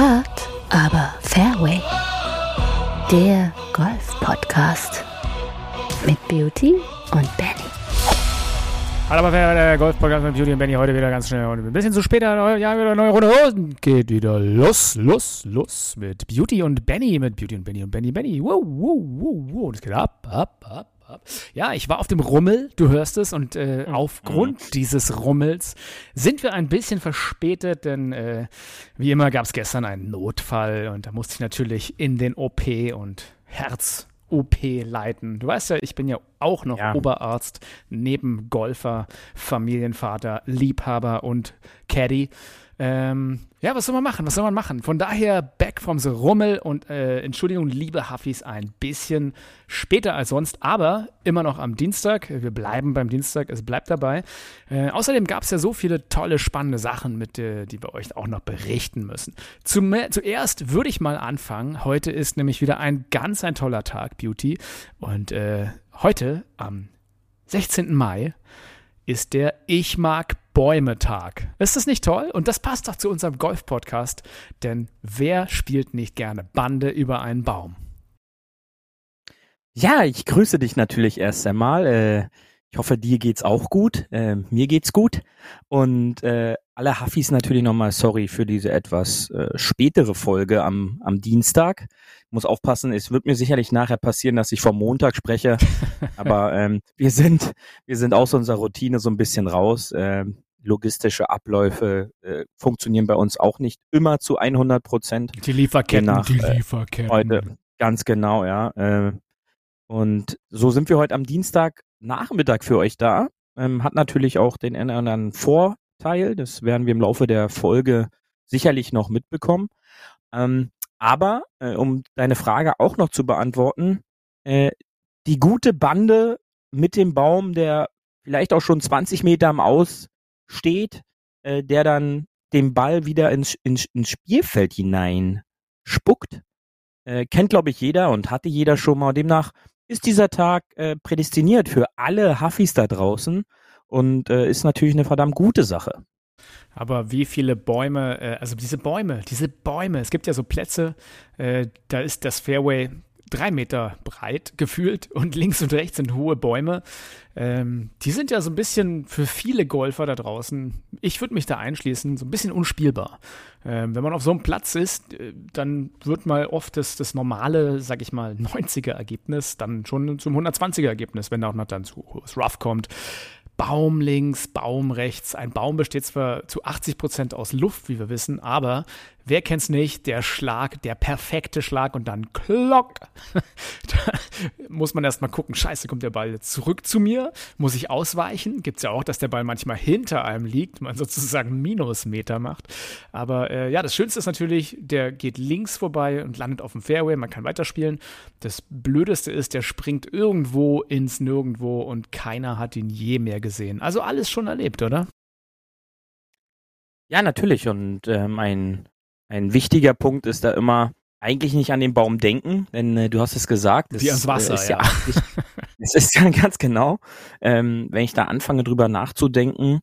Hard, aber Fairway. Der Golf-Podcast mit Beauty und Benny. Hallo, aber der Golf-Podcast mit Beauty und Benny heute wieder ganz schnell und ein bisschen zu später. Ja, wieder eine neue Runde. Und geht wieder los, los, los mit Beauty und Benny, mit Beauty und Benny und Benny, Benny. Wow, wow, wow, wow. Und es geht ab, ab, ab. Ja, ich war auf dem Rummel, du hörst es, und äh, Mhm. aufgrund dieses Rummels sind wir ein bisschen verspätet, denn äh, wie immer gab es gestern einen Notfall und da musste ich natürlich in den OP und Herz. OP leiten. Du weißt ja, ich bin ja auch noch Ja. Oberarzt, neben Golfer, Familienvater, Liebhaber und Caddy. Ähm, ja, was soll man machen? Was soll man machen? Von daher back from the Rummel und äh, Entschuldigung, liebe Huffis, ein bisschen später als sonst, aber immer noch am Dienstag. Wir bleiben beim Dienstag, es bleibt dabei. Äh, außerdem gab es ja so viele tolle, spannende Sachen, mit, äh, die wir euch auch noch berichten müssen. Zum, zuerst würde ich mal anfangen. Heute ist nämlich wieder ein ganz ein toller Tag, Beauty. Und äh, heute, am 16. Mai, ist der Ich mag Bäume Tag. Ist das nicht toll? Und das passt doch zu unserem Golf-Podcast, denn wer spielt nicht gerne Bande über einen Baum? Ja, ich grüße dich natürlich erst einmal. Äh, ich hoffe, dir geht's auch gut. Äh, mir geht's gut. Und äh, alle Huffis natürlich nochmal sorry für diese etwas äh, spätere Folge am, am Dienstag. Ich muss aufpassen, es wird mir sicherlich nachher passieren, dass ich vom Montag spreche. Aber ähm, wir sind, wir sind aus unserer Routine so ein bisschen raus. Ähm, logistische Abläufe äh, funktionieren bei uns auch nicht immer zu 100 Prozent. Die Lieferketten, Nach, die äh, Lieferketten. Heute, ganz genau, ja. Äh, und so sind wir heute am Dienstag Nachmittag für euch da. Ähm, hat natürlich auch den anderen Vorteil. Das werden wir im Laufe der Folge sicherlich noch mitbekommen. Ähm, aber äh, um deine Frage auch noch zu beantworten, äh, die gute Bande mit dem Baum, der vielleicht auch schon 20 Meter am Aus steht, äh, der dann den Ball wieder ins, ins, ins Spielfeld hinein spuckt, äh, kennt, glaube ich, jeder und hatte jeder schon mal. Demnach ist dieser Tag äh, prädestiniert für alle Huffis da draußen und äh, ist natürlich eine verdammt gute Sache. Aber wie viele Bäume, äh, also diese Bäume, diese Bäume, es gibt ja so Plätze, äh, da ist das Fairway drei Meter breit gefühlt und links und rechts sind hohe Bäume. Ähm, die sind ja so ein bisschen für viele Golfer da draußen, ich würde mich da einschließen, so ein bisschen unspielbar. Ähm, wenn man auf so einem Platz ist, äh, dann wird mal oft das, das normale, sag ich mal, 90er-Ergebnis dann schon zum 120er-Ergebnis, wenn da auch noch dann zu hohes Rough kommt. Baum links, Baum rechts. Ein Baum besteht zwar zu 80 Prozent aus Luft, wie wir wissen, aber wer kennt's nicht? Der Schlag, der perfekte Schlag und dann Klock. da muss man erstmal gucken, scheiße, kommt der Ball zurück zu mir? Muss ich ausweichen? Gibt's ja auch, dass der Ball manchmal hinter einem liegt, man sozusagen Minusmeter macht. Aber äh, ja, das Schönste ist natürlich, der geht links vorbei und landet auf dem Fairway, man kann weiterspielen. Das Blödeste ist, der springt irgendwo ins Nirgendwo und keiner hat ihn je mehr gesehen. Also alles schon erlebt, oder? Ja, natürlich. Und ähm, ein, ein wichtiger Punkt ist da immer, eigentlich nicht an den Baum denken, denn äh, du hast es gesagt. Wie ans Wasser, äh, ist ja. Es ist ja ganz genau, ähm, wenn ich da anfange drüber nachzudenken,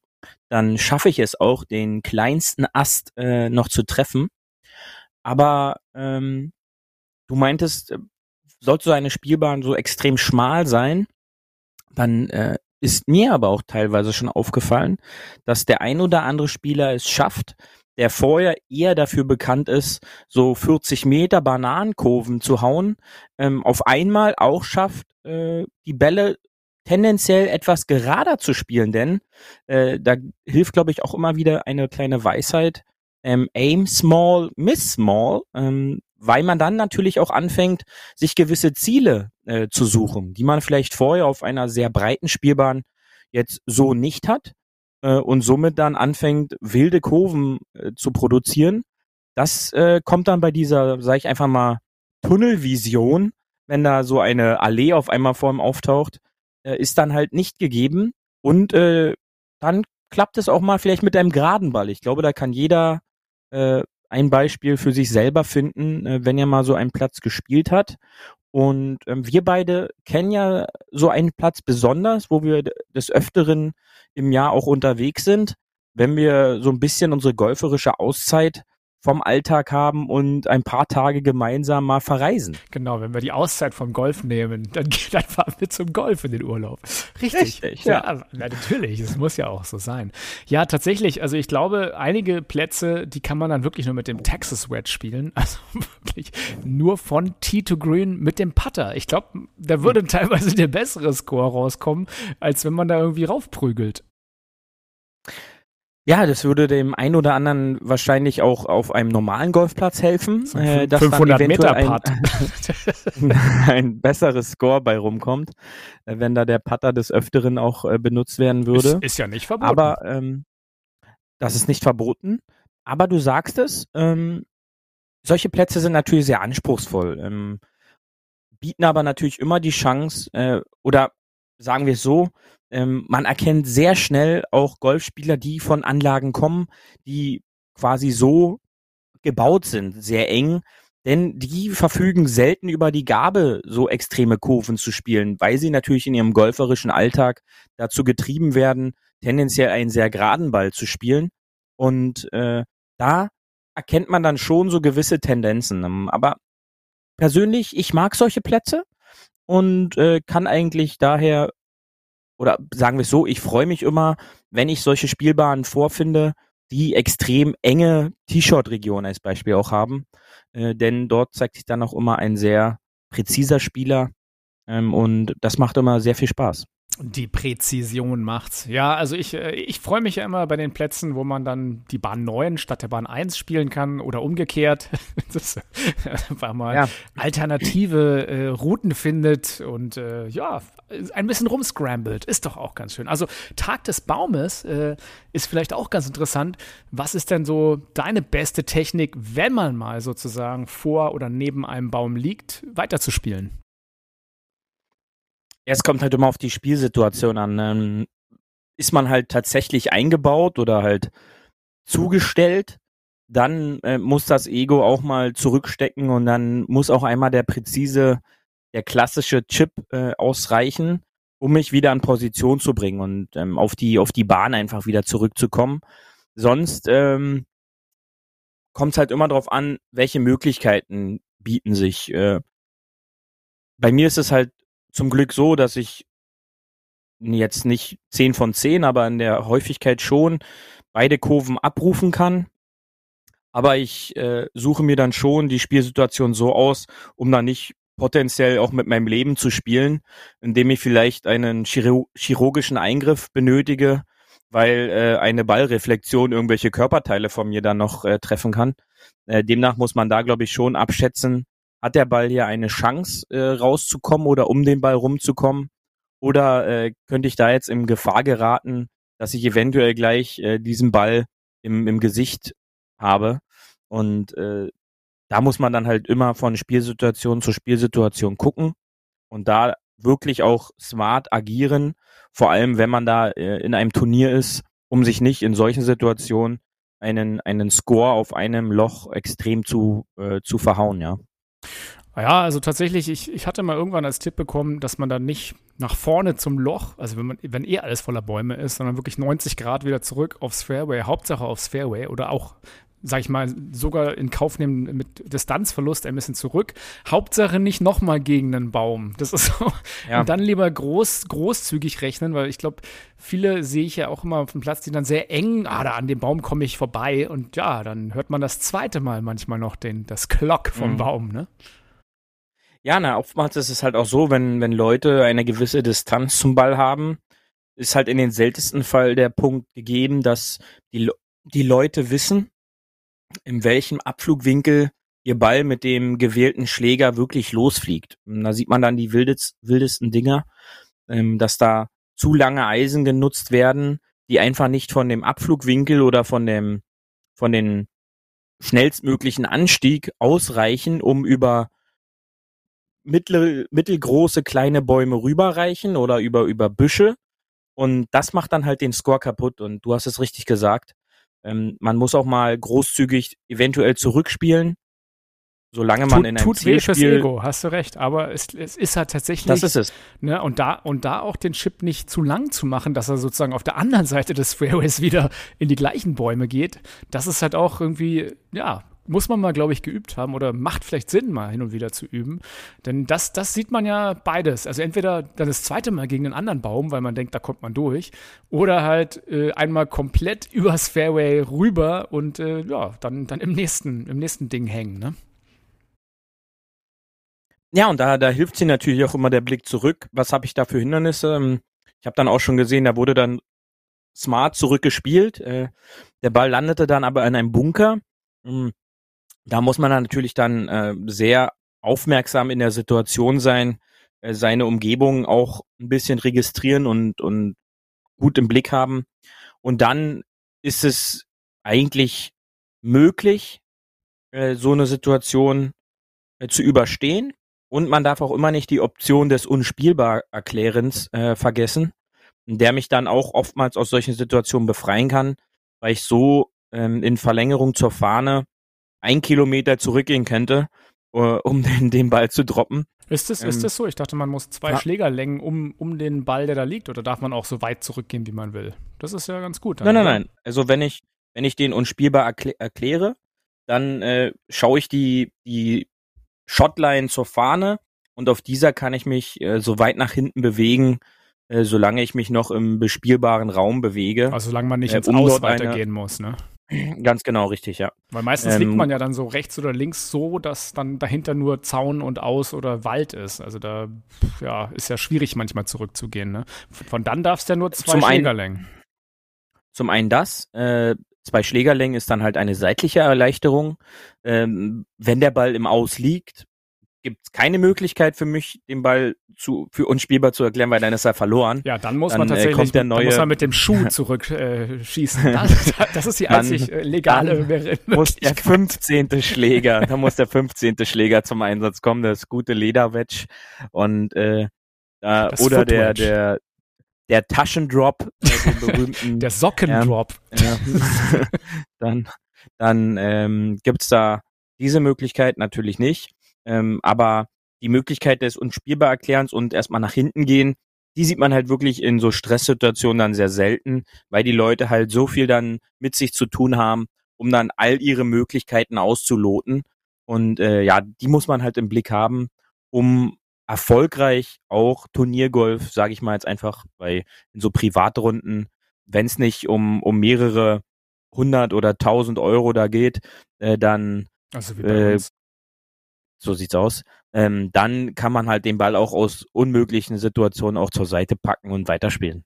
dann schaffe ich es auch, den kleinsten Ast äh, noch zu treffen. Aber ähm, du meintest, äh, sollte so eine Spielbahn so extrem schmal sein, dann äh, ist mir aber auch teilweise schon aufgefallen, dass der ein oder andere Spieler es schafft, der vorher eher dafür bekannt ist, so 40 Meter Bananenkurven zu hauen, ähm, auf einmal auch schafft, äh, die Bälle tendenziell etwas gerader zu spielen, denn äh, da hilft, glaube ich, auch immer wieder eine kleine Weisheit, ähm, aim small, miss small, ähm, weil man dann natürlich auch anfängt, sich gewisse Ziele äh, zu suchen, die man vielleicht vorher auf einer sehr breiten Spielbahn jetzt so nicht hat äh, und somit dann anfängt, wilde Kurven äh, zu produzieren. Das äh, kommt dann bei dieser, sage ich einfach mal, Tunnelvision, wenn da so eine Allee auf einmal vor ihm auftaucht, äh, ist dann halt nicht gegeben. Und äh, dann klappt es auch mal vielleicht mit einem geraden Ball. Ich glaube, da kann jeder äh, ein Beispiel für sich selber finden, äh, wenn er mal so einen Platz gespielt hat. Und ähm, wir beide kennen ja so einen Platz besonders, wo wir des Öfteren im Jahr auch unterwegs sind, wenn wir so ein bisschen unsere golferische Auszeit vom Alltag haben und ein paar Tage gemeinsam mal verreisen. Genau, wenn wir die Auszeit vom Golf nehmen, dann, dann fahren wir zum Golf in den Urlaub. Richtig. Richtig ja. ja. natürlich, es muss ja auch so sein. Ja, tatsächlich, also ich glaube, einige Plätze, die kann man dann wirklich nur mit dem Texas Wedge spielen. Also wirklich nur von Tee to Green mit dem Putter. Ich glaube, da würde teilweise der bessere Score rauskommen, als wenn man da irgendwie raufprügelt. Ja, das würde dem einen oder anderen wahrscheinlich auch auf einem normalen Golfplatz helfen, äh, dass 500 dann Meter ein, ein, besseres Score bei rumkommt, äh, wenn da der Putter des Öfteren auch äh, benutzt werden würde. Ist, ist, ja nicht verboten. Aber ähm, das ist nicht verboten. Aber du sagst es, ähm, solche Plätze sind natürlich sehr anspruchsvoll, ähm, bieten aber natürlich immer die Chance, äh, oder sagen wir es so, ähm, man erkennt sehr schnell auch Golfspieler, die von Anlagen kommen, die quasi so gebaut sind, sehr eng, denn die verfügen selten über die Gabe, so extreme Kurven zu spielen, weil sie natürlich in ihrem golferischen Alltag dazu getrieben werden, tendenziell einen sehr geraden Ball zu spielen. Und äh, da erkennt man dann schon so gewisse Tendenzen. Aber persönlich, ich mag solche Plätze und äh, kann eigentlich daher oder sagen wir es so, ich freue mich immer, wenn ich solche Spielbahnen vorfinde, die extrem enge T-Shirt-Regionen als Beispiel auch haben. Äh, denn dort zeigt sich dann auch immer ein sehr präziser Spieler ähm, und das macht immer sehr viel Spaß. Die Präzision macht's. Ja, also ich, äh, ich freue mich ja immer bei den Plätzen, wo man dann die Bahn 9 statt der Bahn 1 spielen kann oder umgekehrt. das einfach mal ja. alternative äh, Routen findet und äh, ja, ein bisschen rumscrambled. Ist doch auch ganz schön. Also Tag des Baumes äh, ist vielleicht auch ganz interessant. Was ist denn so deine beste Technik, wenn man mal sozusagen vor oder neben einem Baum liegt, weiterzuspielen? Es kommt halt immer auf die Spielsituation an. Ähm, ist man halt tatsächlich eingebaut oder halt zugestellt, dann äh, muss das Ego auch mal zurückstecken und dann muss auch einmal der präzise, der klassische Chip äh, ausreichen, um mich wieder in Position zu bringen und ähm, auf die auf die Bahn einfach wieder zurückzukommen. Sonst ähm, kommt es halt immer darauf an, welche Möglichkeiten bieten sich. Äh, bei mir ist es halt zum Glück so, dass ich jetzt nicht 10 von 10, aber in der Häufigkeit schon beide Kurven abrufen kann. Aber ich äh, suche mir dann schon die Spielsituation so aus, um dann nicht potenziell auch mit meinem Leben zu spielen, indem ich vielleicht einen chirurgischen Eingriff benötige, weil äh, eine Ballreflexion irgendwelche Körperteile von mir dann noch äh, treffen kann. Äh, demnach muss man da, glaube ich, schon abschätzen, hat der Ball hier eine Chance äh, rauszukommen oder um den Ball rumzukommen? Oder äh, könnte ich da jetzt in Gefahr geraten, dass ich eventuell gleich äh, diesen Ball im, im Gesicht habe? Und äh, da muss man dann halt immer von Spielsituation zu Spielsituation gucken und da wirklich auch smart agieren, vor allem wenn man da äh, in einem Turnier ist, um sich nicht in solchen Situationen einen, einen Score auf einem Loch extrem zu, äh, zu verhauen, ja. Ja, also tatsächlich, ich, ich hatte mal irgendwann als Tipp bekommen, dass man dann nicht nach vorne zum Loch, also wenn man, wenn eh alles voller Bäume ist, sondern wirklich 90 Grad wieder zurück aufs Fairway, Hauptsache aufs Fairway oder auch, sag ich mal, sogar in Kauf nehmen mit Distanzverlust ein bisschen zurück. Hauptsache nicht nochmal gegen einen Baum. Das ist so. Ja. Und dann lieber groß, großzügig rechnen, weil ich glaube, viele sehe ich ja auch immer auf dem Platz, die dann sehr eng, ah, da an dem Baum komme ich vorbei und ja, dann hört man das zweite Mal manchmal noch den, das Klock vom mhm. Baum, ne? Ja, na, oftmals ist es halt auch so, wenn, wenn Leute eine gewisse Distanz zum Ball haben, ist halt in den seltensten Fall der Punkt gegeben, dass die, die Leute wissen, in welchem Abflugwinkel ihr Ball mit dem gewählten Schläger wirklich losfliegt. Und da sieht man dann die wildest, wildesten Dinger, ähm, dass da zu lange Eisen genutzt werden, die einfach nicht von dem Abflugwinkel oder von dem, von den schnellstmöglichen Anstieg ausreichen, um über mittel, mittelgroße kleine Bäume rüberreichen oder über, über Büsche. Und das macht dann halt den Score kaputt. Und du hast es richtig gesagt. Ähm, man muss auch mal großzügig eventuell zurückspielen. Solange man tut, in einem tut weh fürs Ego, hast du recht. Aber es, es ist halt tatsächlich. Das ist es. Ne, und, da, und da auch den Chip nicht zu lang zu machen, dass er sozusagen auf der anderen Seite des Fairways wieder in die gleichen Bäume geht, das ist halt auch irgendwie, ja, muss man mal, glaube ich, geübt haben oder macht vielleicht Sinn, mal hin und wieder zu üben. Denn das, das sieht man ja beides. Also entweder dann das zweite Mal gegen einen anderen Baum, weil man denkt, da kommt man durch, oder halt äh, einmal komplett übers Fairway rüber und äh, ja, dann, dann im nächsten, im nächsten Ding hängen, ne? Ja, und da, da hilft sie natürlich auch immer der Blick zurück. Was habe ich da für Hindernisse? Ähm, ich habe dann auch schon gesehen, da wurde dann smart zurückgespielt. Äh, der Ball landete dann aber in einem Bunker. Da muss man dann natürlich dann äh, sehr aufmerksam in der Situation sein, äh, seine Umgebung auch ein bisschen registrieren und, und gut im Blick haben. Und dann ist es eigentlich möglich, äh, so eine Situation äh, zu überstehen. Und man darf auch immer nicht die Option des Unspielbar-Erklärens äh, vergessen, der mich dann auch oftmals aus solchen Situationen befreien kann, weil ich so ähm, in Verlängerung zur Fahne ein Kilometer zurückgehen könnte, uh, um den, den Ball zu droppen. Ist das, ähm, ist das so? Ich dachte, man muss zwei ja. Schlägerlängen um, um den Ball, der da liegt, oder darf man auch so weit zurückgehen, wie man will? Das ist ja ganz gut. Nein, nein, nein. Also wenn ich, wenn ich den unspielbar erklä erkläre, dann äh, schaue ich die, die Shotline zur Fahne und auf dieser kann ich mich äh, so weit nach hinten bewegen, äh, solange ich mich noch im bespielbaren Raum bewege. Also solange man nicht äh, ins um Aus weitergehen muss, ne? Ganz genau, richtig, ja. Weil meistens ähm, liegt man ja dann so rechts oder links so, dass dann dahinter nur Zaun und Aus oder Wald ist. Also da ja, ist ja schwierig manchmal zurückzugehen. Ne? Von dann darfst du ja nur zwei zum Schlägerlängen. Einen, zum einen das, äh, zwei Schlägerlängen ist dann halt eine seitliche Erleichterung. Ähm, wenn der Ball im Aus liegt, gibt es keine Möglichkeit für mich, den Ball zu, für unspielbar zu erklären, weil dann ist er verloren. Ja, dann muss dann, man äh, tatsächlich kommt der neue, muss man mit dem Schuh zurückschießen. Äh, das, das, ist die einzig dann, legale dann muss der 15. Schläger, da muss der 15. Schläger zum Einsatz kommen, das gute Lederwedge und äh, da, oder der, der, der Taschendrop, äh, berühmten. der Sockendrop. Ja, ja. dann dann ähm, gibt da diese Möglichkeit natürlich nicht. Ähm, aber die Möglichkeit des Unspielbarerklärens und erstmal nach hinten gehen, die sieht man halt wirklich in so Stresssituationen dann sehr selten, weil die Leute halt so viel dann mit sich zu tun haben, um dann all ihre Möglichkeiten auszuloten. Und äh, ja, die muss man halt im Blick haben, um erfolgreich auch Turniergolf, sage ich mal jetzt einfach, bei in so Privatrunden, wenn es nicht um, um mehrere hundert oder tausend Euro da geht, äh, dann also äh, so sieht's aus, ähm, dann kann man halt den Ball auch aus unmöglichen Situationen auch zur Seite packen und weiterspielen.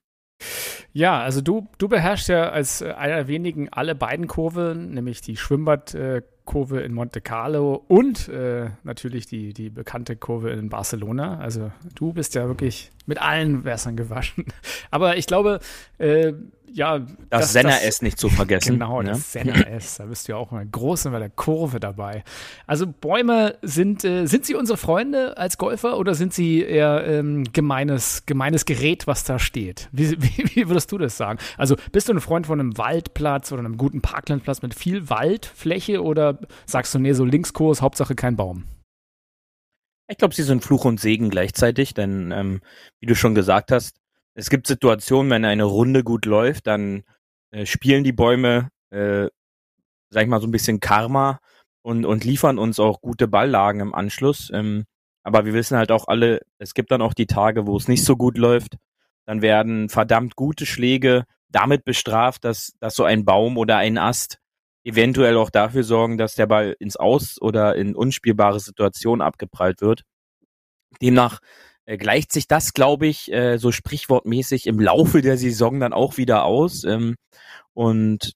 Ja, also du, du beherrschst ja als einer der wenigen alle beiden Kurven, nämlich die Schwimmbadkurve in Monte Carlo und äh, natürlich die, die bekannte Kurve in Barcelona. Also du bist ja wirklich mit allen Wässern gewaschen. Aber ich glaube, äh, ja. Das, Senna-S nicht zu vergessen. Genau, ne? das Senna-S. Da bist du ja auch mal groß bei der Kurve dabei. Also Bäume sind, äh, sind sie unsere Freunde als Golfer oder sind sie eher ähm, gemeines, gemeines Gerät, was da steht? Wie, wie, wie, würdest du das sagen? Also bist du ein Freund von einem Waldplatz oder einem guten Parklandplatz mit viel Waldfläche oder sagst du, nee, so Linkskurs, Hauptsache kein Baum? Ich glaube, sie sind Fluch und Segen gleichzeitig, denn ähm, wie du schon gesagt hast, es gibt Situationen, wenn eine Runde gut läuft, dann äh, spielen die Bäume, äh, sag ich mal, so ein bisschen Karma und, und liefern uns auch gute Balllagen im Anschluss. Ähm, aber wir wissen halt auch alle, es gibt dann auch die Tage, wo es nicht so gut läuft. Dann werden verdammt gute Schläge damit bestraft, dass, dass so ein Baum oder ein Ast eventuell auch dafür sorgen, dass der Ball ins Aus oder in unspielbare Situationen abgeprallt wird. Demnach äh, gleicht sich das, glaube ich, äh, so sprichwortmäßig im Laufe der Saison dann auch wieder aus. Ähm, und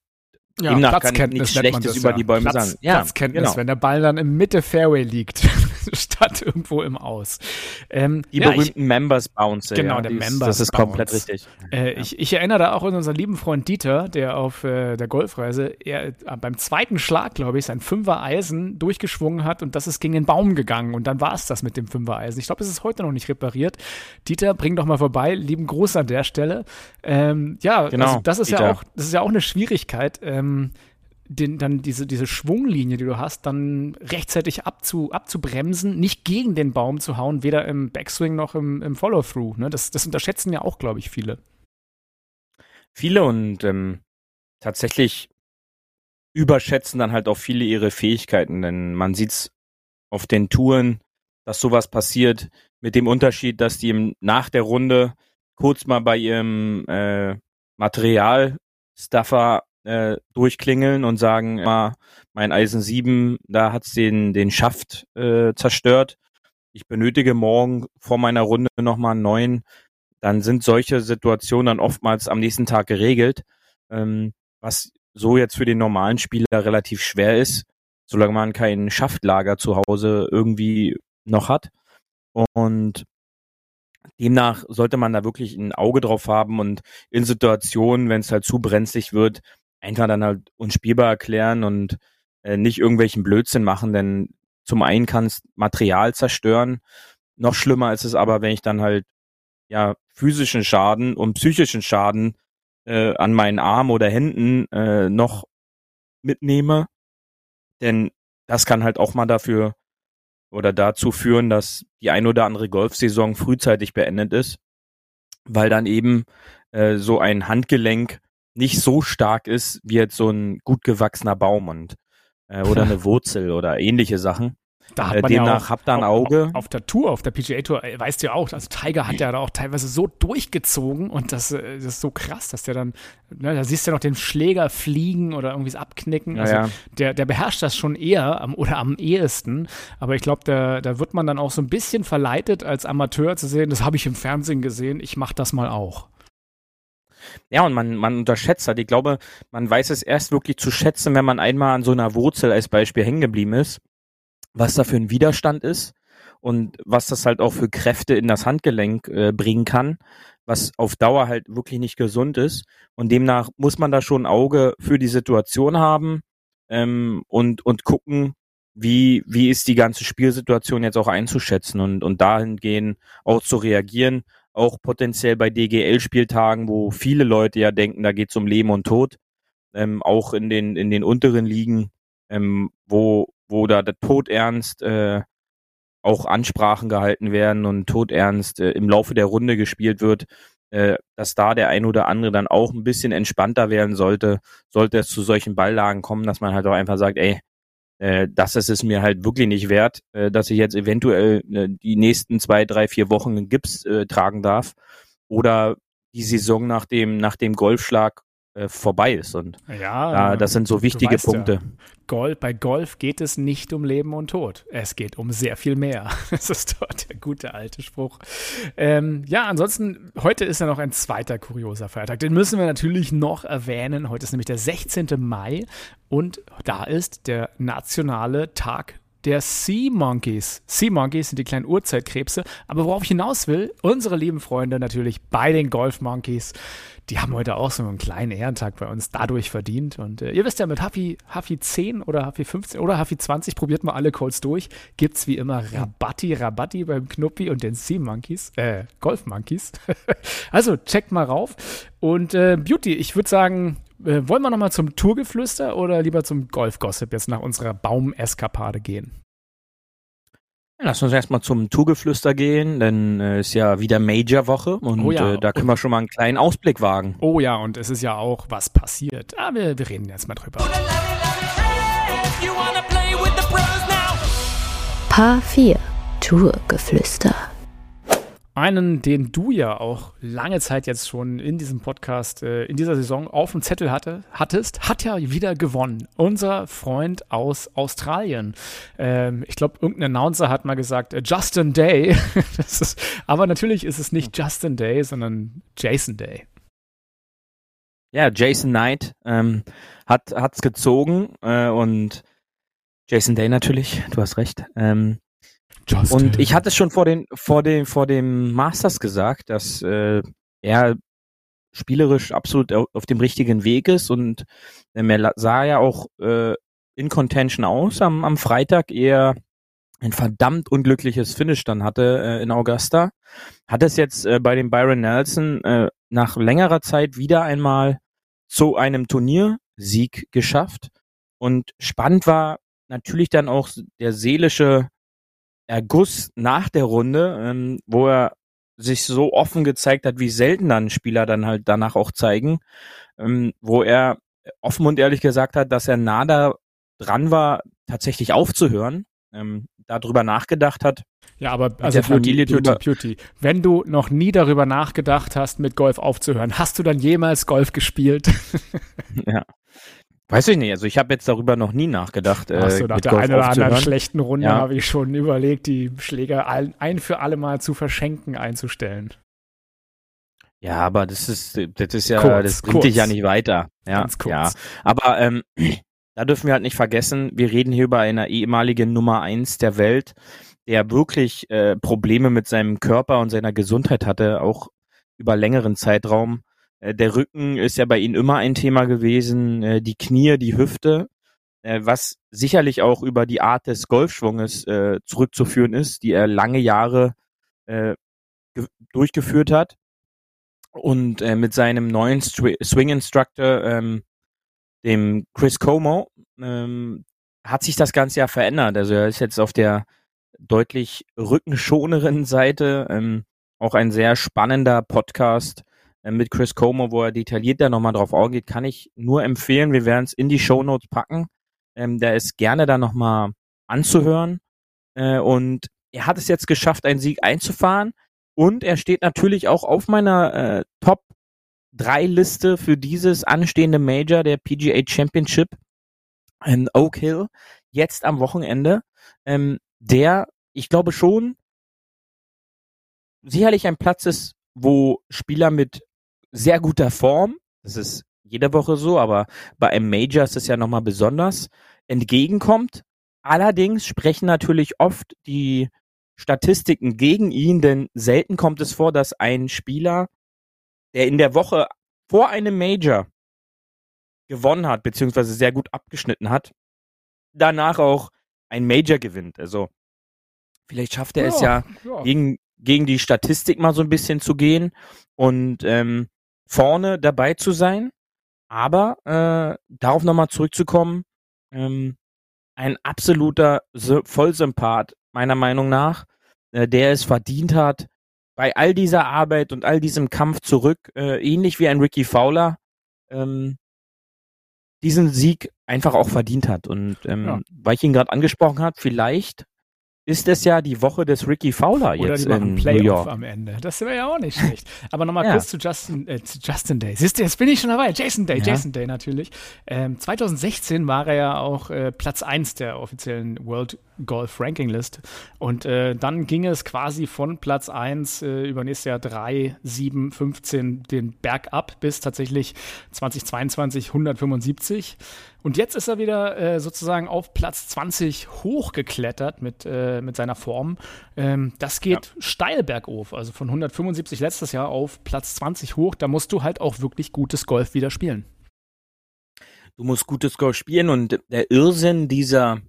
ja, demnach kann ich nichts Schlechtes das, über ja. die Bäume Platz, sagen. Ja, Platzkenntnis, genau. wenn der Ball dann im Mitte Fairway liegt. statt irgendwo im Aus. Ähm, die ja, berühmten ich, Members Bounce. Genau, ja, der Members Bounce. Das ist komplett richtig. Äh, ja. ich, ich, erinnere da auch an unseren lieben Freund Dieter, der auf äh, der Golfreise er, äh, beim zweiten Schlag, glaube ich, sein Fünfer Eisen durchgeschwungen hat und das ist gegen den Baum gegangen und dann war es das mit dem Fünfer Eisen. Ich glaube, es ist heute noch nicht repariert. Dieter, bring doch mal vorbei. Lieben Gruß an der Stelle. Ähm, ja, genau, also das ist Dieter. ja auch, das ist ja auch eine Schwierigkeit. Ähm, den, dann diese, diese Schwunglinie, die du hast, dann rechtzeitig abzu, abzubremsen, nicht gegen den Baum zu hauen, weder im Backswing noch im, im Follow-through. Ne? Das, das unterschätzen ja auch, glaube ich, viele. Viele und ähm, tatsächlich überschätzen dann halt auch viele ihre Fähigkeiten, denn man sieht's auf den Touren, dass sowas passiert, mit dem Unterschied, dass die nach der Runde kurz mal bei ihrem äh, Materialstuffer äh, durchklingeln und sagen, immer, mein Eisen 7, da hat's den, den Schaft äh, zerstört. Ich benötige morgen vor meiner Runde nochmal einen neuen. Dann sind solche Situationen dann oftmals am nächsten Tag geregelt, ähm, was so jetzt für den normalen Spieler relativ schwer ist, solange man kein Schaftlager zu Hause irgendwie noch hat. Und demnach sollte man da wirklich ein Auge drauf haben und in Situationen, wenn es halt zu brenzlig wird, einfach dann halt unspielbar erklären und äh, nicht irgendwelchen Blödsinn machen, denn zum einen kann es Material zerstören. Noch schlimmer ist es aber, wenn ich dann halt ja physischen Schaden und psychischen Schaden äh, an meinen Armen oder Händen äh, noch mitnehme. Denn das kann halt auch mal dafür oder dazu führen, dass die ein oder andere Golfsaison frühzeitig beendet ist, weil dann eben äh, so ein Handgelenk nicht so stark ist wie jetzt so ein gut gewachsener Baum und äh, oder eine Wurzel oder ähnliche Sachen. Da hat Äh, man demnach ja auch, habt ihr ein Auge. Auf, auf der Tour, auf der PGA Tour, äh, weißt du ja auch, also Tiger hat ja da auch teilweise so durchgezogen und das, äh, das ist so krass, dass der dann, ne, da siehst du ja noch den Schläger fliegen oder irgendwie es abknicken. Also Ja, ja. der, der beherrscht das schon eher am, oder am ehesten. Aber ich glaube, da, da wird man dann auch so ein bisschen verleitet, als Amateur zu sehen, das habe ich im Fernsehen gesehen, ich mache das mal auch. Ja, und man, man unterschätzt halt. Ich glaube, man weiß es erst wirklich zu schätzen, wenn man einmal an so einer Wurzel als Beispiel hängen geblieben ist, was da für ein Widerstand ist und was das halt auch für Kräfte in das Handgelenk äh, bringen kann, was auf Dauer halt wirklich nicht gesund ist. Und demnach muss man da schon ein Auge für die Situation haben ähm, und, und gucken, wie, wie ist die ganze Spielsituation jetzt auch einzuschätzen und, und dahingehend auch zu reagieren, auch potenziell bei DGL-Spieltagen, wo viele Leute ja denken, da geht's um Leben und Tod, ähm, auch in den, in den unteren Ligen, ähm, wo, wo da der Todernst äh, auch Ansprachen gehalten werden und Todernst äh, im Laufe der Runde gespielt wird, äh, dass da der ein oder andere dann auch ein bisschen entspannter werden sollte, sollte es zu solchen Balllagen kommen, dass man halt auch einfach sagt, ey, äh, das ist es mir halt wirklich nicht wert, äh, dass ich jetzt eventuell äh, die nächsten zwei, drei, vier Wochen einen Gips äh, tragen darf oder die Saison nach dem, nach dem Golfschlag äh, vorbei ist. Und Ja, da, das sind so wichtige weißt ja, Punkte. Golf, bei Golf geht es nicht um Leben und Tod. Es geht um sehr viel mehr. Das ist dort der gute alte Spruch. Ähm, ja, ansonsten, heute ist ja noch ein zweiter kurioser Feiertag. Den müssen wir natürlich noch erwähnen. Heute ist nämlich der 16. Mai und da ist der nationale Tag der Sea Monkeys. Sea Monkeys sind die kleinen Urzeitkrebse. Aber worauf ich hinaus will, unsere lieben Freunde natürlich bei den Golf Monkeys, die haben heute auch so einen kleinen Ehrentag bei uns dadurch verdient. Und äh, ihr wisst ja, mit Huffy, Huffy 10 oder Huffy 15 oder Huffy 20 probiert mal alle Codes durch. Gibt's wie immer Rabatti, Rabatti beim Knuppi und den Sea Monkeys, äh, Golf Monkeys. also checkt mal rauf. Und äh, Beauty, ich würde sagen, äh, wollen wir nochmal zum Tourgeflüster oder lieber zum Golf-Gossip jetzt nach unserer Baumeskapade gehen? Lass uns erstmal zum Tourgeflüster gehen, denn äh, ist ja wieder Major-Woche und Oh ja, äh, da können wir schon mal einen kleinen Ausblick wagen. Oh ja, und es ist ja auch was passiert. Ah, wir, wir reden jetzt mal drüber. Paar 4 Tourgeflüster. Einen, den du ja auch lange Zeit jetzt schon in diesem Podcast, äh, in dieser Saison auf dem Zettel hatte, hattest, hat ja wieder gewonnen. Unser Freund aus Australien. Ähm, ich glaube, irgendein Announcer hat mal gesagt, äh, Justin Day. ist, aber natürlich ist es nicht Justin Day, sondern Jason Day. Ja, Jason Knight ähm, hat hat's gezogen äh, und Jason Day natürlich, du hast recht. Ähm, Justin. und ich hatte es schon vor den vor dem vor dem Masters gesagt, dass äh, er spielerisch absolut au- auf dem richtigen Weg ist und ähm, er sah ja auch äh, in Contention aus am, am Freitag eher ein verdammt unglückliches Finish dann hatte äh, in Augusta. Hat es jetzt äh, bei dem Byron Nelson äh, nach längerer Zeit wieder einmal zu einem Turniersieg geschafft. Und spannend war natürlich dann auch der seelische Erguss nach der Runde, ähm, wo er sich so offen gezeigt hat, wie selten dann Spieler dann halt danach auch zeigen, ähm, wo er offen und ehrlich gesagt hat, dass er nah da dran war, tatsächlich aufzuhören, ähm, darüber nachgedacht hat. Ja, aber also Beauty, Beauty, Beauty. Wenn du noch nie darüber nachgedacht hast, mit Golf aufzuhören, hast du dann jemals Golf gespielt? Ja. Weiß ich nicht, also ich habe jetzt darüber noch nie nachgedacht. Äh, du nach der Golf einen oder anderen schlechten Runde Ja. habe ich schon überlegt, die Schläger ein, ein für alle Mal zu verschenken einzustellen. Ja, aber das ist, das ist ja, Kurz, das bringt kurz. dich ja nicht weiter. Ja, Ganz kurz. ja. Aber ähm, da dürfen wir halt nicht vergessen, wir reden hier über eine ehemalige Nummer eins der Welt, der wirklich äh, Probleme mit seinem Körper und seiner Gesundheit hatte, auch über längeren Zeitraum. Äh, der Rücken ist ja bei ihm immer ein Thema gewesen, äh, die Knie, die Hüfte, äh, was sicherlich auch über die Art des Golfschwunges zurückzuführen ist, die er lange Jahre ge- durchgeführt hat. Und mit seinem neuen Swing Instructor, ähm, dem Chris Como, ähm, hat sich das Ganze ja verändert. Also er ist jetzt auf der deutlich rückenschoneren Seite. Ähm, auch ein sehr spannender Podcast mit Chris Como, wo er detaillierter nochmal drauf eingeht, kann ich nur empfehlen. Wir werden es in die Show Notes packen. Ähm, der ist gerne da nochmal anzuhören. Äh, und er hat es jetzt geschafft, einen Sieg einzufahren. Und er steht natürlich auch auf meiner äh, Top 3 Liste für dieses anstehende Major der PGA Championship in Oak Hill jetzt am Wochenende, ähm, der, ich glaube schon, sicherlich ein Platz ist, wo Spieler mit sehr guter Form, das ist jede Woche so, aber bei einem Major ist es ja nochmal besonders, entgegenkommt. Allerdings sprechen natürlich oft die Statistiken gegen ihn, denn selten kommt es vor, dass ein Spieler, der in der Woche vor einem Major gewonnen hat, beziehungsweise sehr gut abgeschnitten hat, danach auch ein Major gewinnt. Also vielleicht schafft er es ja, ja. gegen, gegen die Statistik mal so ein bisschen zu gehen und ähm, vorne dabei zu sein. Aber äh, darauf nochmal zurückzukommen, ähm, ein absoluter Sy- Vollsympath, meiner Meinung nach, äh, der es verdient hat, bei all dieser Arbeit und all diesem Kampf zurück, äh, ähnlich wie ein Ricky Fowler, ähm, diesen Sieg einfach auch verdient hat. Und ähm, Ja. weil ich ihn gerade angesprochen habe, vielleicht ist es ja die Woche des Ricky Fowler Oder jetzt die machen in New Playoff York. am Ende. Das wäre ja auch nicht schlecht. Aber nochmal Ja. kurz zu Justin, äh, zu Justin Day. Siehst du, jetzt bin ich schon dabei. Jason Day, Ja. Jason Day natürlich. Ähm, 2016 war er ja auch äh, Platz 1 der offiziellen World Golf Ranking List. Und äh, dann ging es quasi von Platz 1 äh, über nächstes Jahr 3, 7, 15 den Berg ab bis tatsächlich 2022 175. Und jetzt ist er wieder äh, sozusagen auf Platz 20 hochgeklettert mit, äh, mit seiner Form. Ähm, das geht steil bergauf, also von 175 letztes Jahr auf Platz 20 hoch. Da musst du halt auch wirklich gutes Golf wieder spielen. Du musst gutes Golf spielen und der Irrsinn dieser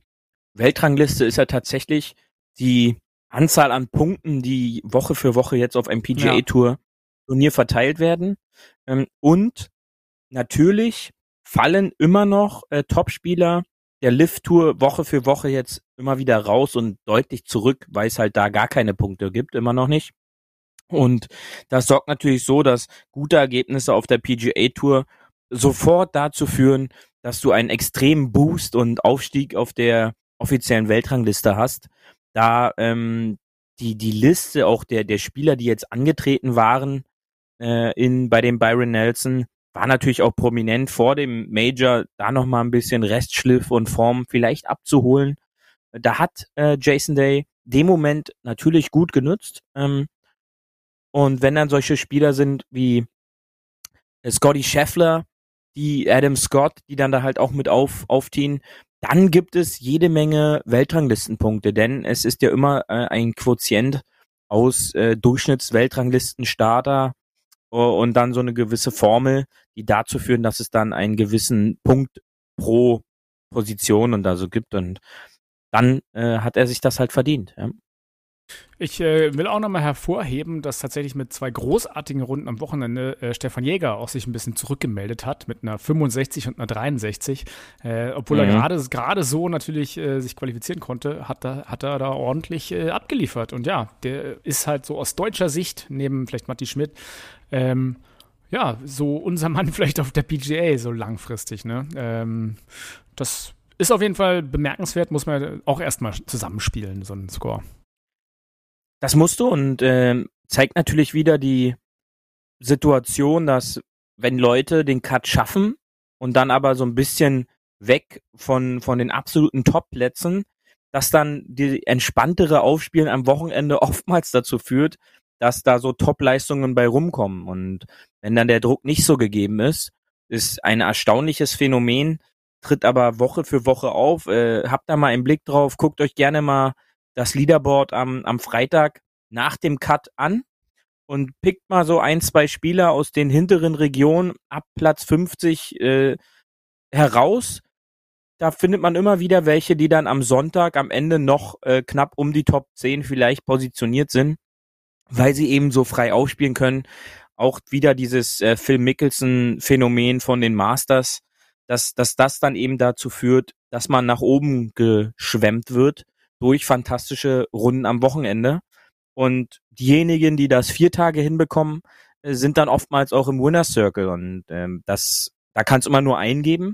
Weltrangliste ist ja tatsächlich die Anzahl an Punkten, die Woche für Woche jetzt auf einem PGA Ja. Tour Turnier verteilt werden. Ähm, und natürlich fallen immer noch äh, Topspieler der Lift Tour Woche für Woche jetzt immer wieder raus und deutlich zurück, weil es halt da gar keine Punkte gibt, immer noch nicht. Und das sorgt natürlich so, dass gute Ergebnisse auf der PGA Tour sofort dazu führen, dass du einen extremen Boost und Aufstieg auf der offiziellen Weltrangliste hast. Da ähm, die die Liste auch der der Spieler, die jetzt angetreten waren äh, in bei dem Byron Nelson, war natürlich auch prominent vor dem Major, da noch mal ein bisschen Restschliff und Form vielleicht abzuholen. Da hat äh, Jason Day den Moment natürlich gut genutzt. Ähm, und wenn dann solche Spieler sind wie äh, Scotty Scheffler, die Adam Scott, die dann da halt auch mit auf, aufziehen, dann gibt es jede Menge Weltranglistenpunkte, denn es ist ja immer äh, ein Quotient aus äh, Durchschnitts-Weltranglistenstarter und dann so eine gewisse Formel, die dazu führen, dass es dann einen gewissen Punkt pro Position und da so gibt und dann äh, hat er sich das halt verdient. Ja. Ich äh, will auch nochmal hervorheben, dass tatsächlich mit zwei großartigen Runden am Wochenende äh, Stefan Jäger auch sich ein bisschen zurückgemeldet hat mit einer 65 und einer 63. Äh, obwohl er Mhm. gerade gerade so natürlich äh, sich qualifizieren konnte, hat er, hat er da ordentlich äh, abgeliefert. Und ja, der ist halt so aus deutscher Sicht, neben vielleicht Matti Schmidt, ähm, ja, so unser Mann vielleicht auf der PGA so langfristig. Ne? Ähm, das ist auf jeden Fall bemerkenswert, muss man auch erstmal zusammenspielen, so ein Score. Das musst du und äh, zeigt natürlich wieder die Situation, dass wenn Leute den Cut schaffen und dann aber so ein bisschen weg von, von den absoluten Top-Plätzen, dass dann die entspanntere Aufspielen am Wochenende oftmals dazu führt, dass da so Top-Leistungen bei rumkommen. Und wenn dann der Druck nicht so gegeben ist, ist ein erstaunliches Phänomen, tritt aber Woche für Woche auf. Äh, habt da mal einen Blick drauf, guckt euch gerne mal das Leaderboard am, am Freitag nach dem Cut an und pickt mal so ein, zwei Spieler aus den hinteren Regionen ab Platz 50 äh, heraus. Da findet man immer wieder welche, die dann am Sonntag am Ende noch äh, knapp um die Top 10 vielleicht positioniert sind, weil sie eben so frei aufspielen können. Auch wieder dieses äh, Phil Mickelson-Phänomen von den Masters, dass, dass das dann eben dazu führt, dass man nach oben geschwemmt wird durch fantastische Runden am Wochenende. Und diejenigen, die das vier Tage hinbekommen, äh, sind dann oftmals auch im Winner Circle. Und ähm, das, da kannst du immer nur eingeben.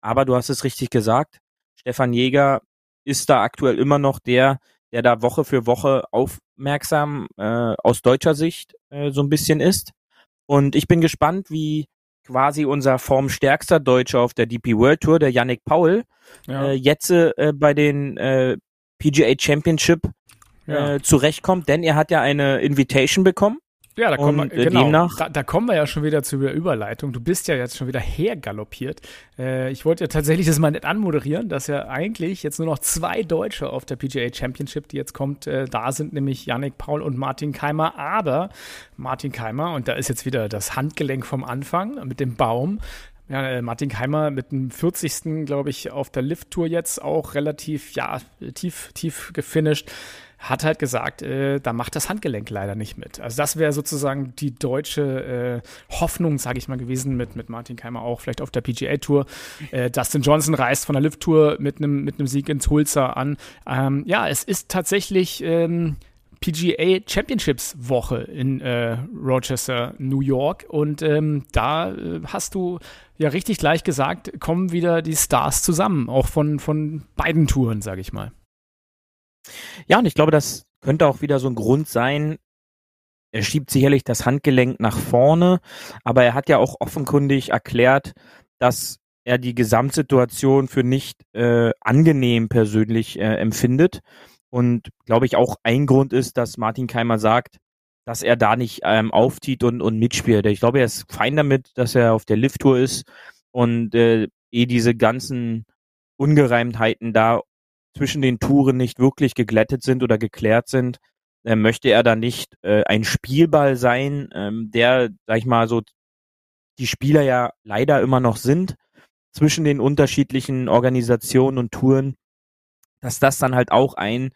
Aber du hast es richtig gesagt. Stefan Jäger ist da aktuell immer noch der, der da Woche für Woche aufmerksam äh, aus deutscher Sicht äh, so ein bisschen ist. Und ich bin gespannt, wie quasi unser formstärkster Deutscher auf der DP World Tour, der Yannick Paul, Ja. äh, jetzt äh, bei den äh, PGA Championship Ja. äh, zurechtkommt, denn er hat ja eine Invitation bekommen. Ja, da kommen Und, wir, äh, genau, demnach- da, da kommen wir ja schon wieder zu der Überleitung. Du bist ja jetzt schon wieder hergaloppiert. Äh, ich wollte ja tatsächlich das mal nicht anmoderieren, dass ja eigentlich jetzt nur noch zwei Deutsche auf der PGA Championship, die jetzt kommt, äh, da sind, nämlich Yannick Paul und Martin Keimer. Aber Martin Keimer, und da ist jetzt wieder das Handgelenk vom Anfang mit dem Baum, ja, äh, Martin Keimer mit dem 40. glaube ich, auf der Lift-Tour jetzt auch relativ, ja, tief, tief gefinisht, hat halt gesagt, äh, da macht das Handgelenk leider nicht mit. Also das wäre sozusagen die deutsche äh, Hoffnung, sage ich mal, gewesen mit, mit Martin Keimer auch, vielleicht auf der PGA-Tour. Äh, Dustin Johnson reist von der Lift-Tour mit einem mit Sieg ins Hulzer an. Ähm, ja, es ist tatsächlich ähm, PGA Championships Woche in äh, Rochester, New York. Und ähm, da äh, hast du ja richtig gleich gesagt, kommen wieder die Stars zusammen, auch von, von beiden Touren, sage ich mal. Ja, und ich glaube, das könnte auch wieder so ein Grund sein. Er schiebt sicherlich das Handgelenk nach vorne, aber er hat ja auch offenkundig erklärt, dass er die Gesamtsituation für nicht äh, angenehm persönlich äh, empfindet. Und glaube ich auch ein Grund ist, dass Martin Keimer sagt, dass er da nicht ähm, aufzieht und, und mitspielt. Ich glaube, er ist fein damit, dass er auf der Lift-Tour ist und äh, eh diese ganzen Ungereimtheiten da zwischen den Touren nicht wirklich geglättet sind oder geklärt sind, äh, möchte er da nicht äh, ein Spielball sein, ähm, der, sag ich mal, so die Spieler ja leider immer noch sind zwischen den unterschiedlichen Organisationen und Touren, dass das dann halt auch ein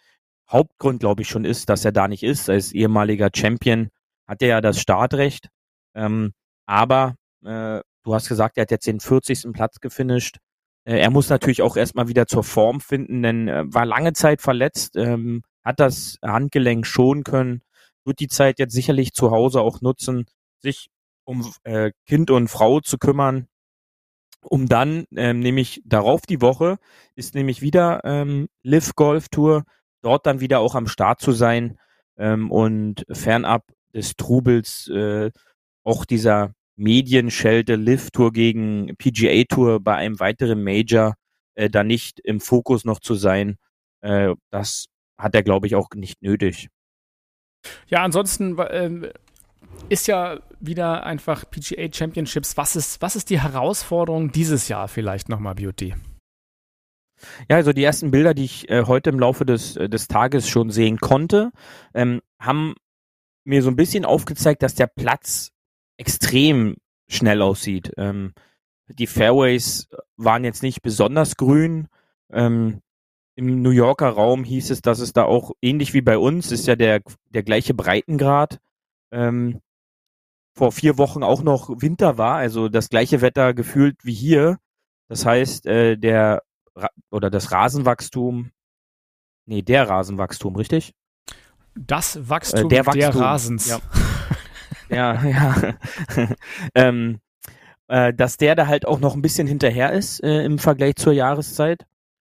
Hauptgrund, glaube ich, schon ist, dass er da nicht ist. Als ehemaliger Champion hat er ja das Startrecht. Ähm, aber äh, du hast gesagt, er hat jetzt den 40. Platz gefinisht. Äh, er muss natürlich auch erstmal wieder zur Form finden, denn er war lange Zeit verletzt, ähm, hat das Handgelenk schonen können, wird die Zeit jetzt sicherlich zu Hause auch nutzen, sich um äh, Kind und Frau zu kümmern, um dann ähm, nämlich darauf die Woche ist nämlich wieder ähm, Live Golf Tour, dort dann wieder auch am Start zu sein ähm, und fernab des Trubels äh, auch dieser Medienschelte Live Tour gegen PGA Tour bei einem weiteren Major äh, da nicht im Fokus noch zu sein, äh, das hat er glaube ich auch nicht nötig. Ja, ansonsten ähm, ist ja wieder einfach PGA Championships. Was ist, was ist die Herausforderung dieses Jahr vielleicht nochmal, Beauty? Ja, also die ersten Bilder, die ich äh, heute im Laufe des, äh, des Tages schon sehen konnte, ähm, haben mir so ein bisschen aufgezeigt, dass der Platz extrem schnell aussieht. Ähm, die Fairways waren jetzt nicht besonders grün. Ähm, Im New Yorker Raum hieß es, dass es da auch ähnlich wie bei uns ist ja der, der gleiche Breitengrad. Ähm, vor vier Wochen auch noch Winter war, also das gleiche Wetter gefühlt wie hier. Das heißt, äh, der Ra oder das Rasenwachstum, nee, der Rasenwachstum, richtig? Das Wachstum Äh, der der, Wachstum, Rasens. ja. ja, ja. ähm, äh, dass der da halt auch noch ein bisschen hinterher ist äh, im Vergleich zur Jahreszeit.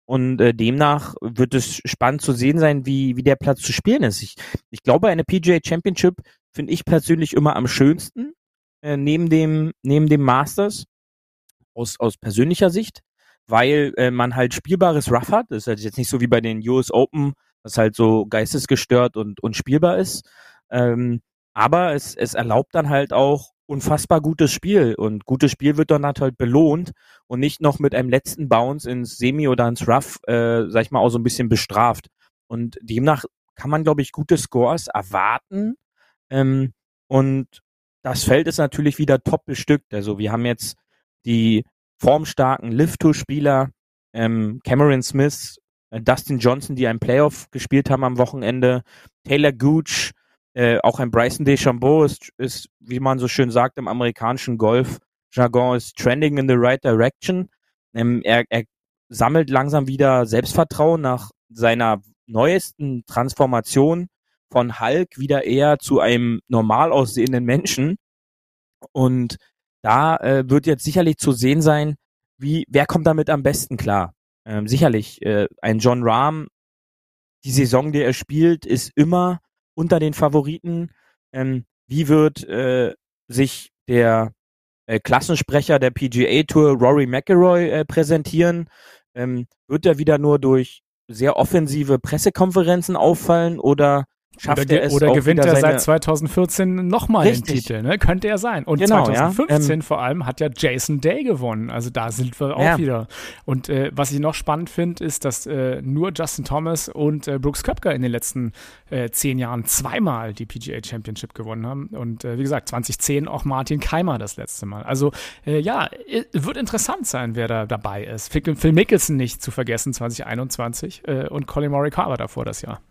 Und äh, demnach wird es spannend zu sehen sein, wie, wie der Platz zu spielen ist. Ich, ich glaube, eine PGA Championship finde ich persönlich immer am schönsten, äh, neben, dem, neben dem Masters, aus, aus persönlicher Sicht, weil äh, man halt spielbares Rough hat. Das ist halt jetzt nicht so wie bei den US Open, was halt so geistesgestört und, und spielbar ist. Ähm, aber es, es erlaubt dann halt auch unfassbar gutes Spiel und gutes Spiel wird dann halt belohnt und nicht noch mit einem letzten Bounce ins Semi oder ins Rough, äh, sag ich mal, auch so ein bisschen bestraft. Und demnach kann man, glaube ich, gute Scores erwarten. Ähm, und das Feld ist natürlich wieder top bestückt. Also wir haben jetzt die formstarken Lift-Tour-Spieler, ähm, Cameron Smith, äh, Dustin Johnson, die einen Playoff gespielt haben am Wochenende, Taylor Gooch, äh, auch ein Bryson DeChambeau ist, ist, wie man so schön sagt im amerikanischen Golf-Jargon, ist trending in the right direction. Ähm, er, er sammelt langsam wieder Selbstvertrauen nach seiner neuesten Transformation von Hulk wieder eher zu einem normal aussehenden Menschen. Und da äh, wird jetzt sicherlich zu sehen sein, wie, wer kommt damit am besten klar. Ähm, sicherlich, äh, ein John Rahm, die Saison, die er spielt, ist immer unter den Favoriten. Ähm, wie wird äh, sich der äh, Klassensprecher der PGA Tour, Rory McIlroy, äh, präsentieren? Ähm, wird er wieder nur durch sehr offensive Pressekonferenzen auffallen oder schafft oder, er es oder gewinnt er seit 2014 nochmal den. Titel, ne? Könnte er sein. Und Genau, ja. 2015 Ähm, vor allem hat ja Jason Day gewonnen. Also da sind wir auch Ja. wieder. Und äh, was ich noch spannend finde, ist, dass äh, nur Justin Thomas und äh, Brooks Koepka in den letzten äh, zehn Jahren zweimal die PGA Championship gewonnen haben. Und äh, wie gesagt, 2010 auch Martin Keimer das letzte Mal. Also äh, ja, wird interessant sein, wer da dabei ist. Phil, Mickelson nicht zu vergessen, 2021 äh, und Colin Morikawa davor das Jahr.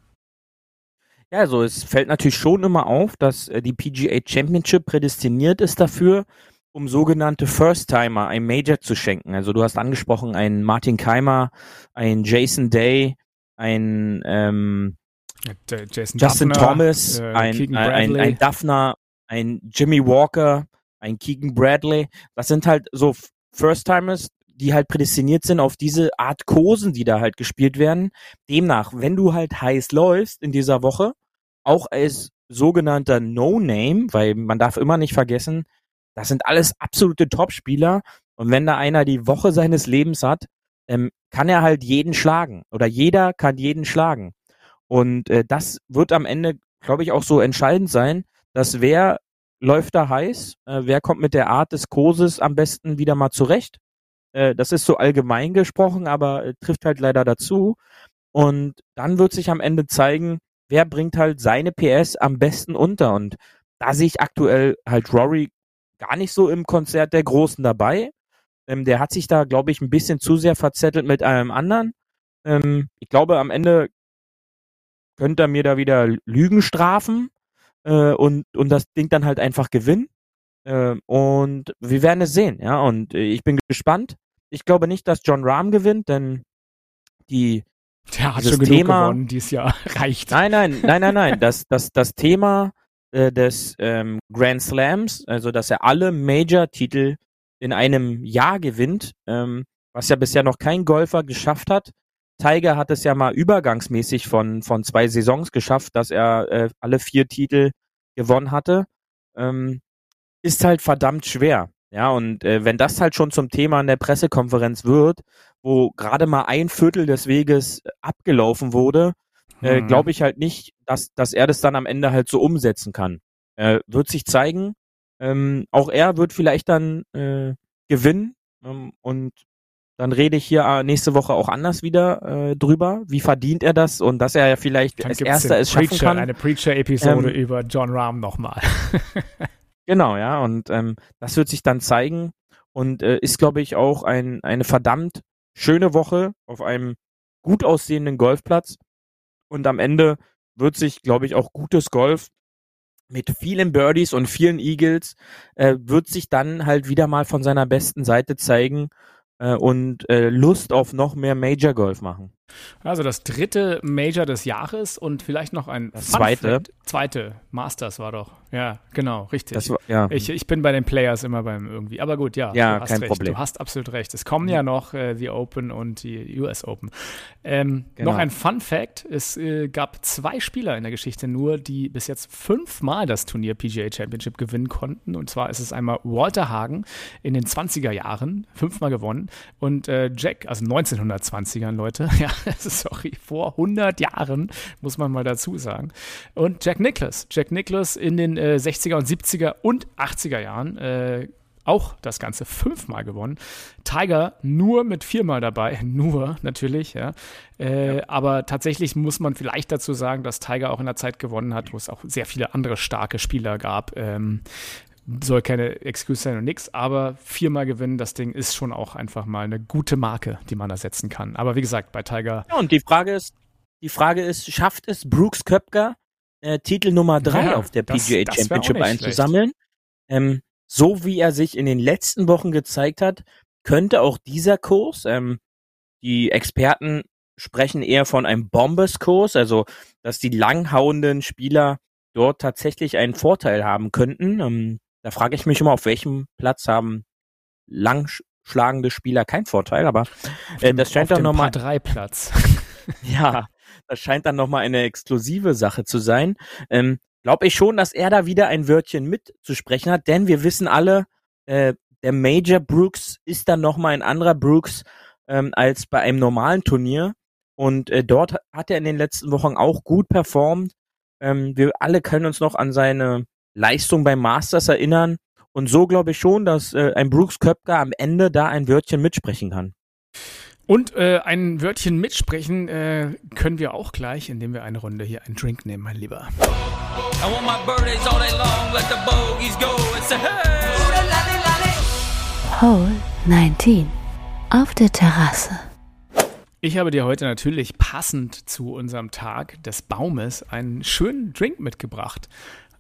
Ja, also es fällt natürlich schon immer auf, dass äh, die PGA Championship prädestiniert ist dafür, um sogenannte First-Timer ein Major zu schenken. Also du hast angesprochen, einen Martin Keimer, einen Jason Day, einen ähm, äh, Jason Justin Duffner, Thomas, äh, ein, ein, ein, Duffner, ein Jimmy Walker, ein Keegan Bradley. Das sind halt so First-Timers, die halt prädestiniert sind auf diese Art Kursen, die da halt gespielt werden. Demnach, wenn du halt heiß läufst in dieser Woche, auch als sogenannter No-Name, weil man darf immer nicht vergessen, das sind alles absolute Top-Spieler. Und wenn da einer die Woche seines Lebens hat, ähm, kann er halt jeden schlagen. Oder jeder kann jeden schlagen. Und äh, das wird am Ende, glaube ich, auch so entscheidend sein, dass wer läuft da heiß, äh, wer kommt mit der Art des Kurses am besten wieder mal zurecht. Äh, das ist so allgemein gesprochen, aber äh, trifft halt leider dazu. Und dann wird sich am Ende zeigen, wer bringt halt seine PS am besten unter. Und da sehe ich aktuell halt Rory gar nicht so im Konzert der Großen dabei. Ähm, der hat sich da, glaube ich, ein bisschen zu sehr verzettelt mit allem anderen. Ähm, ich glaube, am Ende könnte er mir da wieder Lügen strafen äh, und, und das Ding dann halt einfach gewinnen. Äh, und wir werden es sehen, ja. Und äh, ich bin gespannt. Ich glaube nicht, dass John Rahm gewinnt, denn die Der hat dieses schon genug Thema- gewonnen dieses Jahr. Reicht. Nein, nein, nein, nein, nein. Das, das, das Thema äh, des ähm, Grand Slams, also dass er alle Major-Titel in einem Jahr gewinnt, ähm, was ja bisher noch kein Golfer geschafft hat. Tiger hat es ja mal übergangsmäßig von, von zwei Saisons geschafft, dass er äh, alle vier Titel gewonnen hatte. Ähm, ist halt verdammt schwer. Ja, und äh, wenn das halt schon zum Thema in der Pressekonferenz wird, wo gerade mal ein Viertel des Weges abgelaufen wurde, äh, Mhm. glaube ich halt nicht, dass, dass er das dann am Ende halt so umsetzen kann. Äh, wird sich zeigen. Ähm, auch er wird vielleicht dann äh, gewinnen. Ähm, und dann rede ich hier äh, nächste Woche auch anders wieder äh, drüber. Wie verdient er das? Und dass er ja vielleicht Dann als erster es schaffen Preacher, kann. eine Preacher-Episode Ähm, über John Rahm nochmal. Genau, ja. Und ähm, das wird sich dann zeigen und äh, ist, glaube ich, auch ein, eine verdammt schöne Woche auf einem gut aussehenden Golfplatz. Und am Ende wird sich, glaube ich, auch gutes Golf mit vielen Birdies und vielen Eagles äh, wird sich dann halt wieder mal von seiner besten Seite zeigen äh, und äh, Lust auf noch mehr Major Golf machen. Also das dritte Major des Jahres und vielleicht noch ein Das zweite. Zweite. Masters war doch. Ja, genau, richtig. Das war, ja. Ich, ich bin bei den Players immer beim irgendwie. Aber gut, ja. Ja, du hast kein recht. Problem. Du hast absolut recht. Es kommen ja noch äh, die Open und die US Open. Ähm, Genau. Noch ein Fun Fact: Es äh, gab zwei Spieler in der Geschichte nur, die bis jetzt fünfmal das Turnier PGA Championship gewinnen konnten. Und zwar ist es einmal Walter Hagen in den 20er Jahren, fünfmal gewonnen. Und äh, Jack, also 1920ern, Leute. Ja, sorry, vor 100 Jahren, muss man mal dazu sagen. Und Jack Nicklaus. Jack Nicklaus in den äh, 60er und 70er und 80er Jahren. Äh, auch das Ganze fünfmal gewonnen. Tiger nur mit viermal dabei, nur natürlich, ja. Äh, Aber tatsächlich muss man vielleicht dazu sagen, dass Tiger auch in der Zeit gewonnen hat, wo es auch sehr viele andere starke Spieler gab. Ähm, soll keine Excuse sein und nix, aber viermal gewinnen, das Ding ist schon auch einfach mal eine gute Marke, die man ersetzen kann. Aber wie gesagt, bei Tiger, Ja, und die Frage ist, die Frage ist, schafft es Brooks Köpker, äh, Titel Nummer drei Ja, auf der das- PGA das auch Championship einzusammeln? Ähm, so wie er sich in den letzten Wochen gezeigt hat, könnte auch dieser Kurs, ähm, die Experten sprechen eher von einem Bombers-Kurs, also dass die langhauenden Spieler dort tatsächlich einen Vorteil haben könnten. Ähm, da frage ich mich immer, auf welchem Platz haben langschlagende Spieler keinen Vorteil, aber äh, das scheint auf dem nochmal 3 Platz. ja, das scheint dann nochmal eine exklusive Sache zu sein. Ähm, Glaube ich schon, dass er da wieder ein Wörtchen mitzusprechen hat, denn wir wissen alle, äh, der Major Brooks ist dann nochmal ein anderer Brooks ähm, als bei einem normalen Turnier. Und äh, dort hat er in den letzten Wochen auch gut performt. Ähm, wir alle können uns noch an seine Leistung beim Masters erinnern. Und so glaube ich schon, dass äh, ein Brooks Köpker am Ende da ein Wörtchen mitsprechen kann. Und äh, ein Wörtchen mitsprechen äh, können wir auch gleich, indem wir eine Runde hier einen Drink nehmen, mein Lieber. I want my birthdays all day long, let the bogeys go and say, hey! Hole 19. Auf der Terrasse. Ich habe dir heute natürlich passend zu unserem Tag des Baumes einen schönen Drink mitgebracht.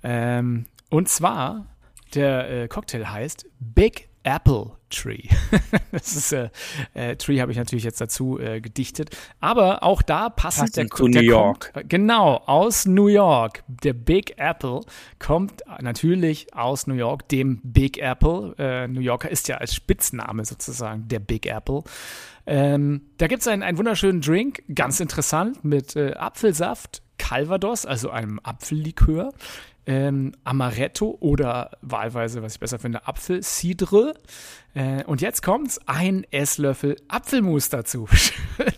Ähm, und zwar, der äh, Cocktail heißt Big Apple Tree. das ist, äh, äh, Tree habe ich natürlich jetzt dazu äh, gedichtet. Aber auch da passend, Passend der, zu der New York. Kommt, genau, aus New York. Der Big Apple kommt natürlich aus New York, dem Big Apple. Äh, New Yorker ist ja als Spitzname sozusagen der Big Apple. Ähm, da gibt es einen, einen wunderschönen Drink, ganz interessant, mit äh, Apfelsaft, Calvados, also einem Apfellikör, ähm, Amaretto oder wahlweise, was ich besser finde, Apfelcidre. Äh, und jetzt kommt's, ein Esslöffel Apfelmus dazu.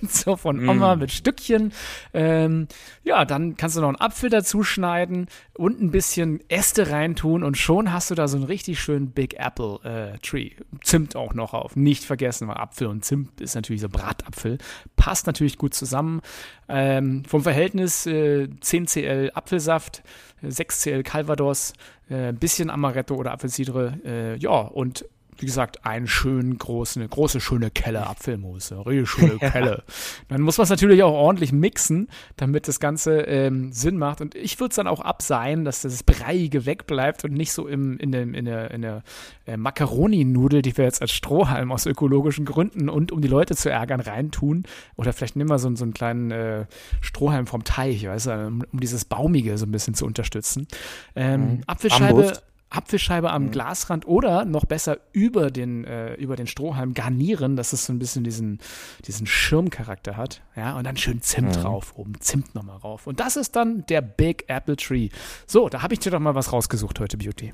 So von Oma mit Stückchen. Ähm, ja, dann kannst du noch einen Apfel dazu schneiden und ein bisschen Äste reintun und schon hast du da so einen richtig schönen Big Apple äh, Tree. Zimt auch noch auf. Nicht vergessen, weil Apfel und Zimt ist natürlich so Bratapfel. Passt natürlich gut zusammen. Ähm, vom Verhältnis äh, 10 cl Apfelsaft, äh, 6 cl Calvados, äh, ein bisschen Amaretto oder Apfelcidre. Äh, ja, und wie gesagt, einen schönen großen, eine große, schöne Kelle Apfelmus, eine richtig schöne Kelle. Dann muss man es natürlich auch ordentlich mixen, damit das Ganze ähm, Sinn macht. Und ich würde es dann auch abseihen, dass das Breiige wegbleibt und nicht so im, in, dem, in der, in der äh, Macaroni-Nudel, die wir jetzt als Strohhalm aus ökologischen Gründen und um die Leute zu ärgern reintun. Oder vielleicht nehmen wir so, einen- so einen kleinen äh, Strohhalm vom Teich, weißt du, um, um dieses Baumige so ein bisschen zu unterstützen. Ähm, Apfelscheibe. Bambus. Apfelscheibe am Glasrand oder noch besser über den, äh, über den Strohhalm garnieren, dass es so ein bisschen diesen, diesen Schirmcharakter hat. Ja, und dann schön Zimt drauf, oben Zimt nochmal rauf. Und das ist dann der Big Apple Tree. So, da habe ich dir doch mal was rausgesucht heute, Beauty.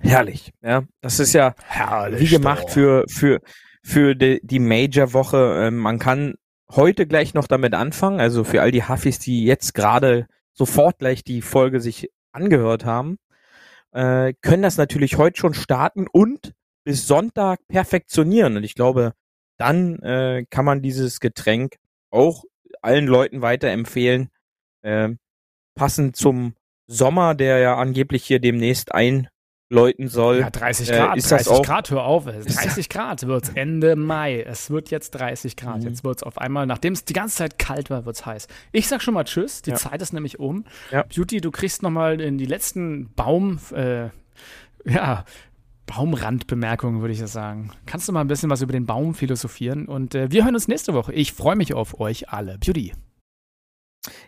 Herrlich, ja. Das ist ja Herrlich. wie gemacht für, für, für die, die Major-Woche. Ähm, man kann heute gleich noch damit anfangen, also für all die Huffis, die jetzt gerade sofort gleich die Folge sich angehört haben, äh, können das natürlich heute schon starten und bis Sonntag perfektionieren. Und ich glaube, dann äh, kann man dieses Getränk auch allen Leuten weiterempfehlen, äh, passend zum Sommer, der ja angeblich hier demnächst einläuten soll. Ja, 30 Äh, Grad, ist das 30 auch- Grad, hör auf. ey. 30 Grad wird's Ende Mai. Es wird jetzt 30 Grad. Mhm. Jetzt wird's auf einmal, nachdem es die ganze Zeit kalt war, wird's heiß. Ich sag schon mal Tschüss. Die Ja. Zeit ist nämlich um. Ja. Beauty, du kriegst noch mal in die letzten Baum, äh, ja, Baumrandbemerkungen, würde ich ja sagen. Kannst du mal ein bisschen was über den Baum philosophieren? Und äh, wir hören uns nächste Woche. Ich freue mich auf euch alle. Beauty.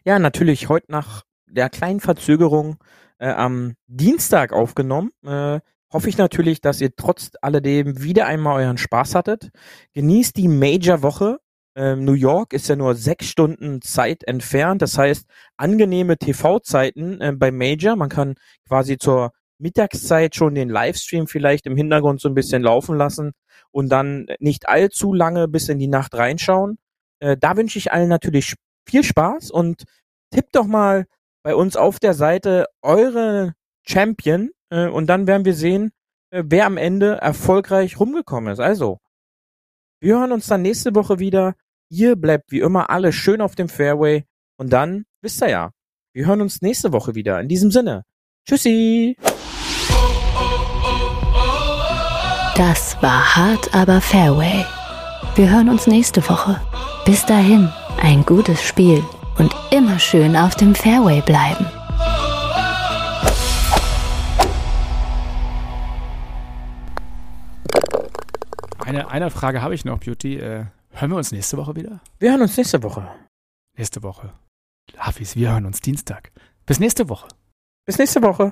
Ja, natürlich heute nach der kleinen Verzögerung äh, am Dienstag aufgenommen. Äh, hoffe ich natürlich, dass ihr trotz alledem wieder einmal euren Spaß hattet. Genießt die Major-Woche. Ähm, New York ist ja nur sechs Stunden Zeit entfernt. Das heißt, angenehme TV-Zeiten äh, bei Major. Man kann quasi zur Mittagszeit schon den Livestream vielleicht im Hintergrund so ein bisschen laufen lassen und dann nicht allzu lange bis in die Nacht reinschauen. Äh, da wünsche ich allen natürlich viel Spaß und tippt doch mal bei uns auf der Seite eure Champion äh, und dann werden wir sehen, äh, wer am Ende erfolgreich rumgekommen ist. Also, wir hören uns dann nächste Woche wieder. Ihr bleibt wie immer alle schön auf dem Fairway und dann wisst ihr ja, wir hören uns nächste Woche wieder. In diesem Sinne, tschüssi! Das war hart, aber Fairway. Wir hören uns nächste Woche. Bis dahin, ein gutes Spiel und immer schön auf dem Fairway bleiben. Eine, eine Frage habe ich noch, Beauty. Äh, hören wir uns nächste Woche wieder? Wir hören uns nächste Woche. Nächste Woche. Hafis, wir hören uns Dienstag. Bis nächste Woche. Bis nächste Woche.